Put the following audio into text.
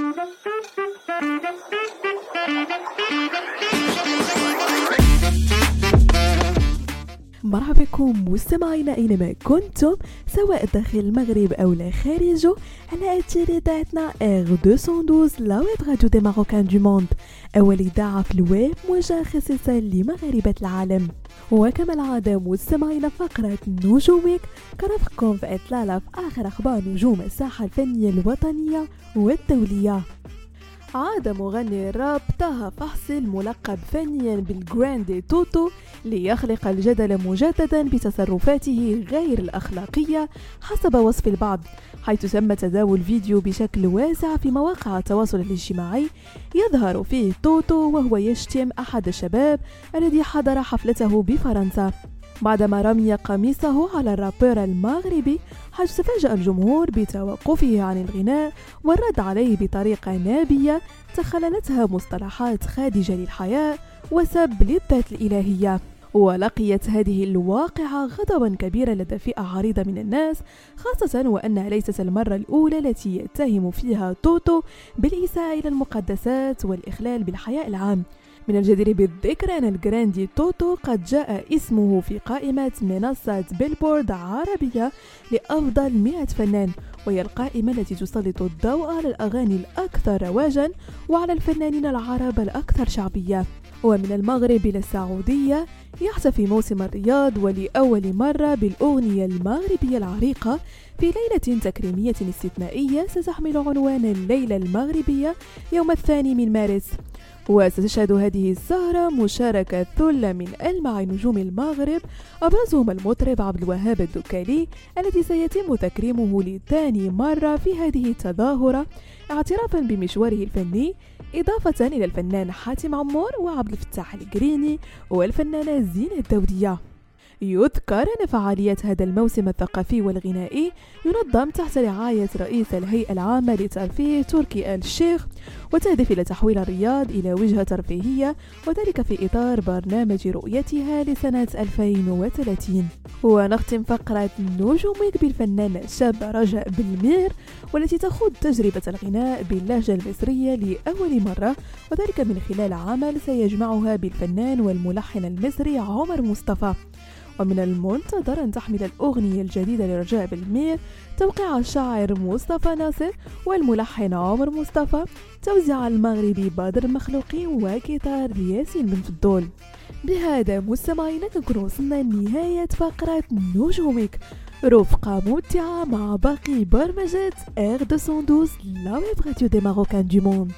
Thank you. مرحبا بكم مستمعينا اينما كنتم سواء داخل المغرب أو لا خارجه على أثير إذاعتنا R 212 la web radio des Marocains du monde أول إذاعة في الويب موجهه خصيصا لمغاربة العالم. وكما العادة مستمعينا فقرة نجومك كرفقكم في إطلالة في آخر أخبار نجوم الساحة الفنية الوطنية والدولية. عاد مغني الراب طه فحصل ملقب فنيا بالجراندي توتو ليخلق الجدل مجددا بتصرفاته غير الأخلاقية حسب وصف البعض حيث تم تداول فيديو بشكل واسع في مواقع التواصل الاجتماعي يظهر فيه توتو وهو يشتم أحد الشباب الذي حضر حفلته بفرنسا. بعدما رمي قميصه على الرابر المغربي حيث تفاجأ الجمهور بتوقفه عن الغناء والرد عليه بطريقة نابية تخللتها مصطلحات خادشة للحياء وسب للذات الإلهية. ولقيت هذه الواقعة غضبا كبيرا لدى فئة عريضة من الناس خاصة وأنها ليست المرة الأولى التي يتهم فيها توتو بالإساءة إلى المقدسات والإخلال بالحياء العام. من الجدير بالذكر أن الجراندي توتو قد جاء اسمه في قائمة منصة بيلبورد عربية لأفضل 100 فنان وهي القائمة التي تسلط الضوء على الأغاني الأكثر رواجا وعلى الفنانين العرب الأكثر شعبية. ومن المغرب إلى السعودية يحتفي موسم الرياض ولأول مرة بالأغنية المغربية العريقة في ليلة تكريمية استثنائية ستحمل عنوان الليلة المغربية يوم الثاني من مارس. وستشهد هذه السهرة مشاركة ثلة من ألمع نجوم المغرب أبرزهم المطرب عبد الوهاب الدكالي الذي سيتم تكريمه لثاني مرة في هذه التظاهرة اعترافا بمشواره الفني إضافة إلى الفنان حاتم عمور وعبد الفتاح القريني والفنانة زينة الدودية يذكر أن فعاليات هذا الموسم الثقافي والغنائي ينظم تحت رعاية رئيس الهيئة العامة للترفيه تركي آل الشيخ وتهدف إلى تحويل الرياض إلى وجهة ترفيهية وذلك في إطار برنامج رؤيتها لسنة 2030 ونختم فقرة نجومك بالفنانة الشابة رجاء بالمير والتي تخوض تجربة الغناء باللهجة المصرية لأول مرة وذلك من خلال عمل سيجمعها بالفنان والملحن المصري عمر مصطفى. ومن المنتظر أن تحمل الأغنية الجديدة لرجاء بالمير توقيع الشاعر مصطفى ناصر والملحن عمر مصطفى توزيع المغربي بدر مخلوقي وكتار ياسين بن فضول. بهذا مستمعينا كنكون وصلنا لنهاية فقرة نجومك. رفقة ممتعة مع باقي برمجات R212 la web radio des Marocains du monde